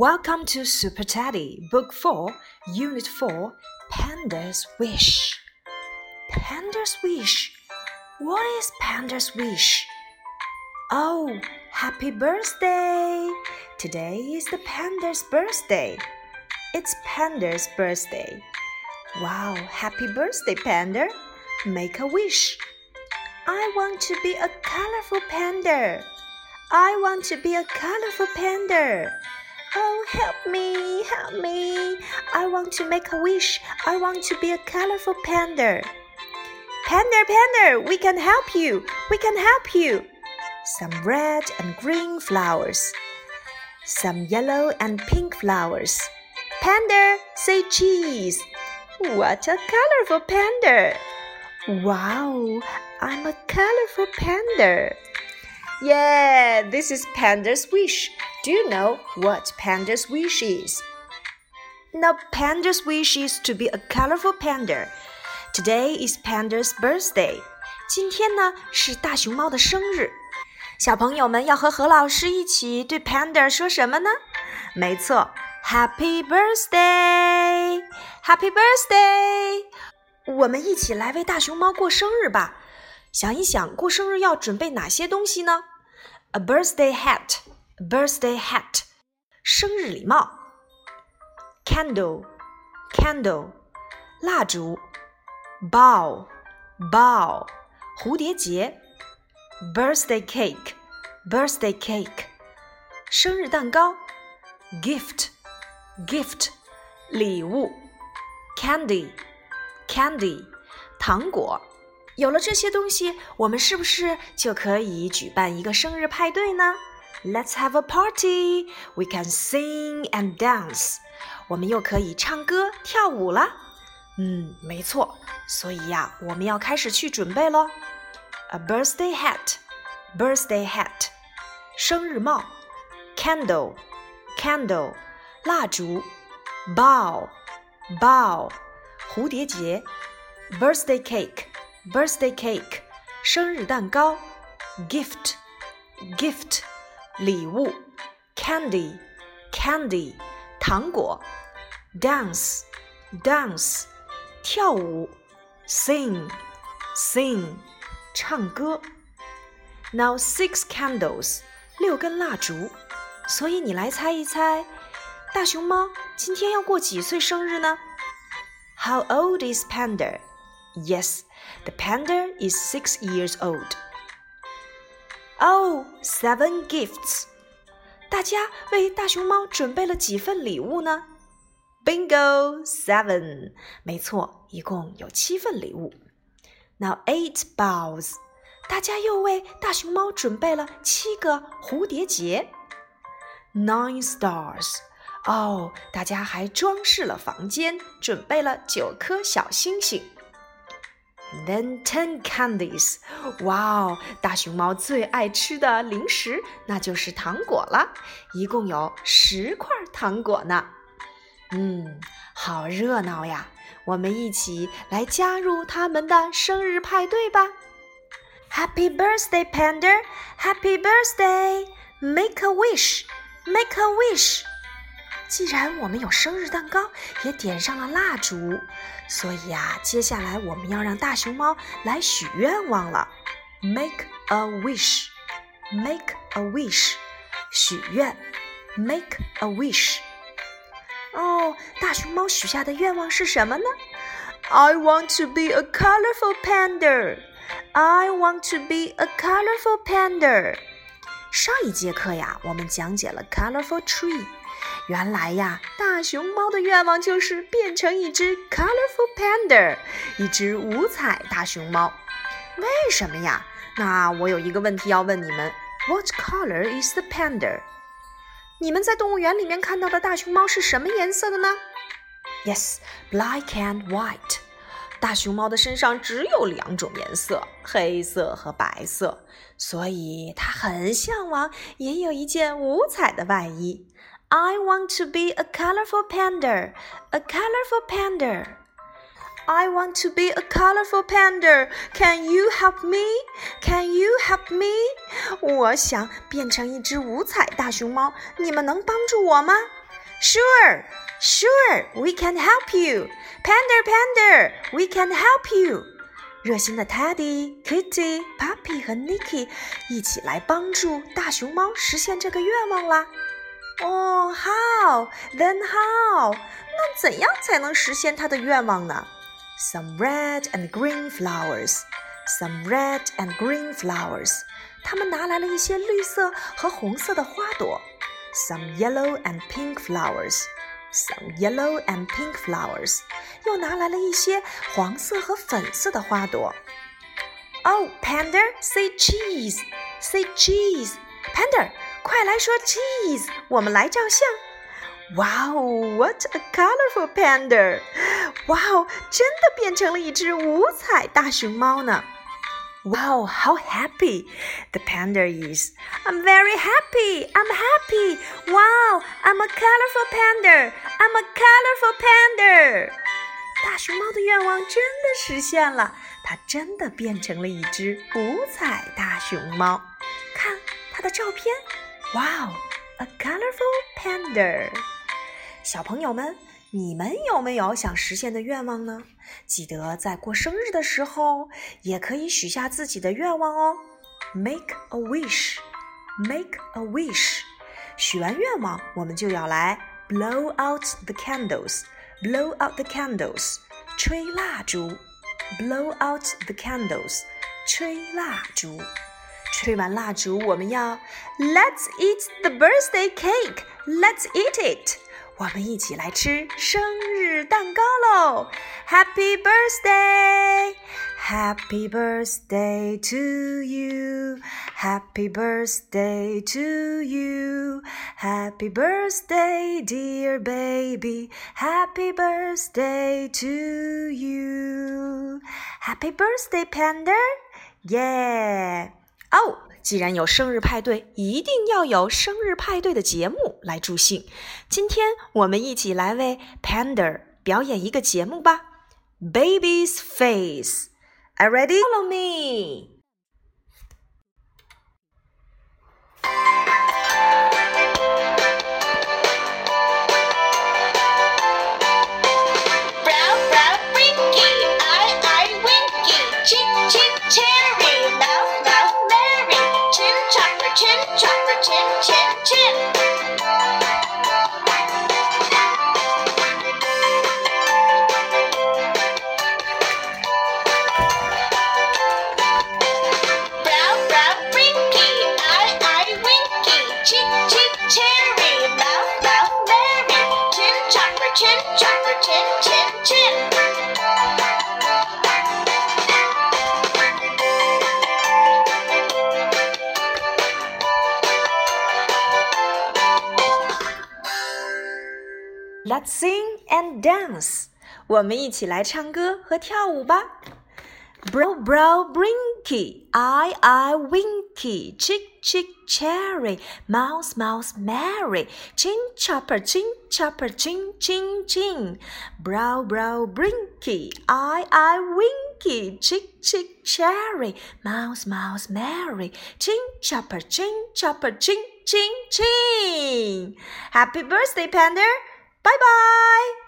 Welcome to Super Teddy, Book 4, Unit 4, Panda's Wish. Panda's Wish. What is Panda's Wish? Oh, happy birthday! Today is the panda's birthday. It's Panda's birthday. Wow, happy birthday, Panda! Make a wish. I want to be a colorful panda. I want to be a colorful panda. Oh, help me, help me. I want to make a wish. I want to be a colorful panda. Panda, panda, we can help you. We can help you. Some red and green flowers. Some yellow and pink flowers. Panda, say cheese. What a colorful panda. Wow, I'm a colorful panda. Yeah, this is Panda's wish. Do you know what Panda's wish is? Now, Panda's wish is to be a colorful panda. Today is Panda's birthday. 今天呢是大熊猫的生日。小朋友们要和何老师一起对 Panda 说什么呢？没错，Happy birthday，Happy birthday！我们一起来为大熊猫过生日吧。想一想，过生日要准备哪些东西呢？A birthday hat。 Birthday hat，生日礼帽；candle candle，蜡烛；bow bow，蝴蝶结；birthday cake birthday cake，生日蛋糕；gift gift，礼物；candy candy，糖果。有了这些东西，我们是不是就可以举办一个生日派对呢 ？Let's have a party. We can sing and dance. 我们又可以唱歌跳舞了。嗯，没错。所以呀，我们要开始去准备喽。A birthday hat, birthday hat，生日帽。Candle, candle，蜡烛。Bow, bow，蝴蝶结。Birthday cake, birthday cake，生日蛋糕。Gift, gift。 礼物，candy，candy，糖果，dance，dance，跳舞，sing，sing，唱歌。Now six candles，六根蜡烛。所以你来猜一猜，大熊猫今天要过几岁生日呢？How old is Panda? Yes, the panda is six years old. Oh, seven gifts！大家为大熊猫准备了几份礼物呢？Bingo, seven！没错，一共有七份礼物。Now eight bows！大家又为大熊猫准备了七个蝴蝶结。Nine stars！哦，大家还装饰了房间，准备了九颗小星星。Then ten candies，哇哦！大熊猫最爱吃的零食那就是糖果了，一共有十块糖果呢。嗯，好热闹呀！我们一起来加入他们的生日派对吧！Happy birthday, Panda! Happy birthday! Make a wish! Make a wish! 既然我们有生日蛋糕，也点上了蜡烛，所以呀，接下来我们要让大熊猫来许愿望了。Make a wish, make a wish，许愿。Make a wish。哦，大熊猫许下的愿望是什么呢？I want to be a colorful panda. I want to be a colorful panda. 上一节课呀，我们讲解了 colorful tree。原来呀，大熊猫的愿望就是变成一只 colorful panda，一只五彩大熊猫。为什么呀？那我有一个问题要问你们：What color is the panda？你们在动物园里面看到的大熊猫是什么颜色的呢？Yes，black and white。大熊猫的身上只有两种颜色，黑色和白色，所以它很向往也有一件五彩的外衣。I want to be a colorful panda, a colorful panda. I want to be a colorful panda. Can you help me? Can you help me? 我想变成一只五彩大熊猫，你们能帮助我吗 Sure, sure, we can help you. Panda, Panda, we can help you. 热心的 Teddy、Kitty、Puppy 和 Nicky 一起来帮助大熊猫实现这个愿望啦。 哦，How? Then how? 那怎样才能实现他的愿望呢？Some red and green flowers. Some red and green flowers. 他们拿来了一些绿色和红色的花朵。Some yellow and pink flowers. Some yellow and pink flowers. 又拿来了一些黄色和粉色的花朵。Oh, Panda, say cheese, say cheese. Panda, 快来说 cheese，我们来照相。Wow, what a colorful panda! 哇哦真的变成了一只五彩大熊猫呢。Wow, how happy the panda is! I'm very happy. I'm happy. Wow, I'm a colorful panda. I'm a colorful panda. 大熊猫的愿望真的实现了，它真的变成了一只五彩大熊猫。看它的照片 ，Wow, a colorful panda！小朋友们，你们有没有想实现的愿望呢？记得在过生日的时候，也可以许下自己的愿望哦。Make a wish, make a wish。许完愿望，我们就要来 blow out the candles。blow out the candles，吹蜡烛；blow out the candles，吹蜡烛。 吹完蜡烛，我们要 Let's eat the birthday cake. Let's eat it. 我们一起来吃生日蛋糕喽！Happy birthday! Happy birthday to you! Happy birthday to you! Happy birthday, dear baby! Happy birthday to you! Happy birthday, Panda! Yeah! 哦，既然有生日派对，一定要有生日派对的节目来助兴。今天我们一起来为 Panda 表演一个节目吧。Baby's Face. Are ready? Follow me. chin, chopper, chin, chin, chin. Brow, brow, Rinky, eye, eye, Winky, cheek, cheek, cherry, mouth, mouth, Mary, chin, chopper, chin, chop chin, chin, chin. Let's sing and dance. dance，我们一起来唱歌和跳舞吧。Brow brow brinky, eye eye winky, Chick Chick cherry, mouse mouse merry, chin chopper chin chopper chin chin chin. Brow brow brinky, eye eye winky, Chick Chick cherry, mouse mouse merry, chin chopper chin chopper chin chin chin. Happy birthday, Panda! 拜拜。